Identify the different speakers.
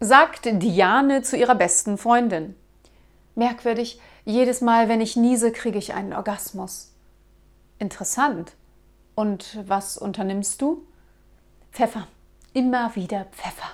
Speaker 1: sagt Diane zu ihrer besten Freundin. Merkwürdig, jedes Mal, wenn ich niese, kriege ich einen Orgasmus. Interessant. Und was unternimmst du? Pfeffer. Immer wieder Pfeffer.